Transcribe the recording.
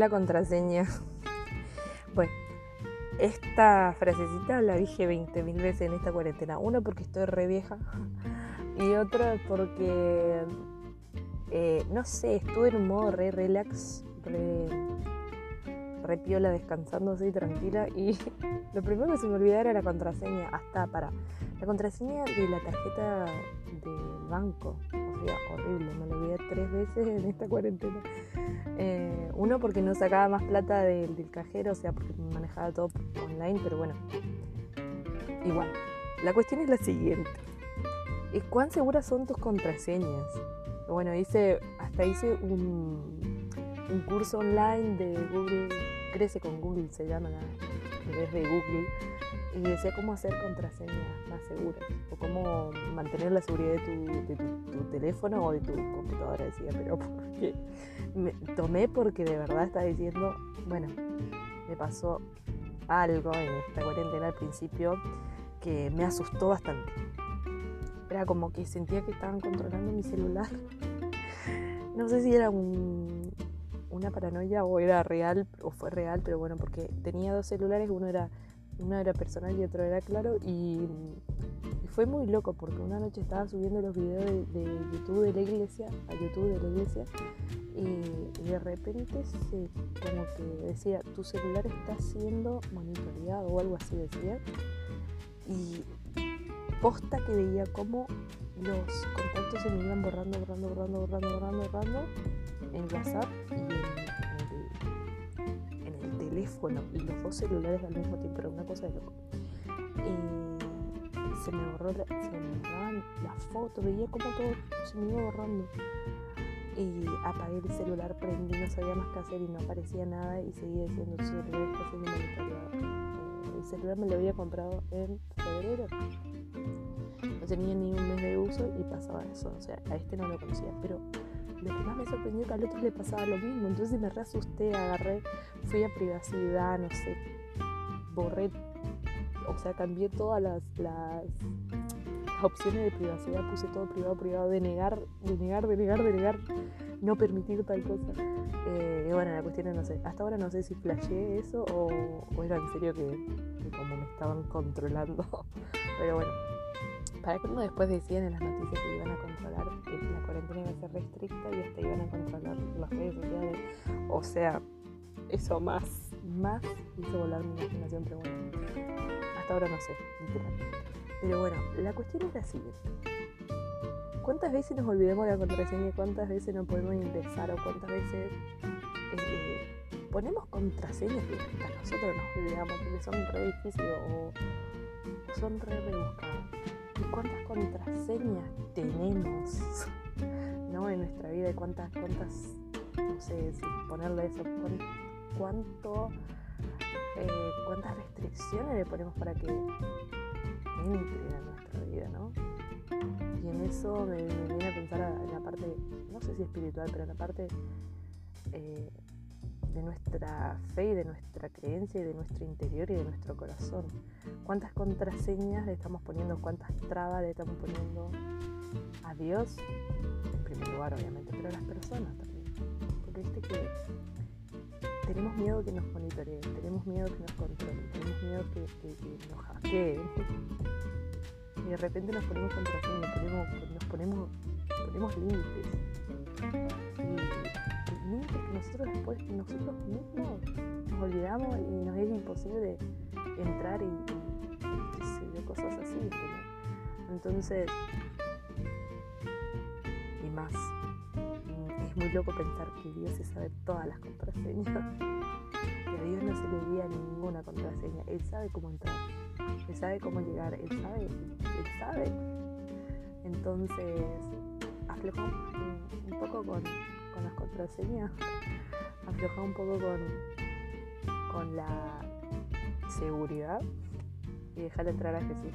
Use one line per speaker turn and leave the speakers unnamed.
la contraseña. Bueno, esta frasecita la dije 20.000 veces en esta cuarentena. Uno porque estoy re vieja y otra porque, eh, no sé, estuve en un modo re relax, re, re piola, descansando así tranquila y lo primero que se me olvidaba era la contraseña. Hasta para la contraseña de la tarjeta del banco. Horrible, me lo olvidé tres veces en esta cuarentena. Eh, uno porque no sacaba más plata del, cajero, o sea, porque manejaba todo online, pero bueno, igual. La cuestión es la siguiente. ¿Cuán seguras son tus contraseñas? Bueno, hice, hasta hice un, un curso online de Google, crece con Google, se llama en vez de Google, y decía cómo hacer contraseñas más seguras o cómo mantener la seguridad de tu, teléfono o de tu computadora, decía, pero porque me tomé porque de verdad estaba diciendo, bueno, me pasó algo en esta cuarentena al principio que me asustó bastante. Era como que sentía que estaban controlando mi celular. No sé si era una paranoia o era real o fue real, pero bueno, porque tenía dos celulares, uno era uno era personal y otro era claro y, fue muy loco porque una noche estaba subiendo los videos de, YouTube de la iglesia a YouTube de la iglesia y de repente se como que decía tu celular está siendo monitoreado o algo así decía y posta que veía como los contactos se me iban borrando, borrando, borrando, borrando, borrando, borrando en WhatsApp y en teléfono y los dos celulares al mismo tiempo, era una cosa de loco. Y se me borró, se me borraban las fotos, veía como todo se me iba borrando. Y apagué el celular, prendí, no sabía más qué hacer y no aparecía nada y seguía diciendo el celular está siendo monitoreado. El celular me lo había comprado en febrero. Tenía ni un mes de uso y pasaba eso. O sea, a este no lo conocía, pero lo que más me sorprendió que al otro le pasaba lo mismo. Entonces me re asusté, agarré, fui a privacidad, no sé, borré, o sea, cambié todas las, las, opciones de privacidad, puse todo privado, privado, de negar, de negar, de negar, de negar, no permitir tal cosa. Eh, bueno, la cuestión es, no sé, hasta ahora no sé si flasheé eso o, era en serio que, que como me estaban controlando. Pero bueno, para cuando después decían en las noticias que iban a controlar, que la cuarentena iba a ser restricta y hasta iban a controlar las redes sociales. O sea, eso más, más hizo volar mi imaginación, pero bueno, hasta ahora no sé, literal. Pero bueno, la cuestión es la siguiente. ¿Cuántas veces nos olvidamos de la contraseña? ¿Cuántas veces no podemos ingresar? ¿O cuántas veces eh, ponemos contraseñas que hasta nosotros nos olvidamos porque son re difíciles o son re rebuscadas? Cuántas contraseñas tenemos ¿no? en nuestra vida y cuántas, cuántas, no sé, si ponerle eso, cuánto, eh, cuántas restricciones le ponemos para que entre a nuestra vida, ¿no? Y en eso me, viene a pensar en la parte, no sé si espiritual, pero en la parte eh, de nuestra fe y de nuestra creencia y de nuestro interior y de nuestro corazón. ¿Cuántas contraseñas le estamos poniendo? ¿Cuántas trabas le estamos poniendo a Dios? En primer lugar, obviamente, pero a las personas también. Porque viste que tenemos miedo que nos monitoreen, tenemos miedo que nos controlen, tenemos miedo que, nos hackeen. Y de repente nos ponemos contraseñas, ponemos, nos ponemos, ponemos límites. Nosotros después, nosotros mismos nos olvidamos y nos es imposible entrar y, cosas así. Entonces, y más, es muy loco pensar que Dios se sabe todas las contraseñas. Que Dios no se le olvida ninguna contraseña. Él sabe cómo entrar, él sabe cómo llegar, él sabe, él sabe. Entonces, aflojó un poco con, con las contraseñas, afloja un poco con, con la seguridad y dejar entrar a Jesús.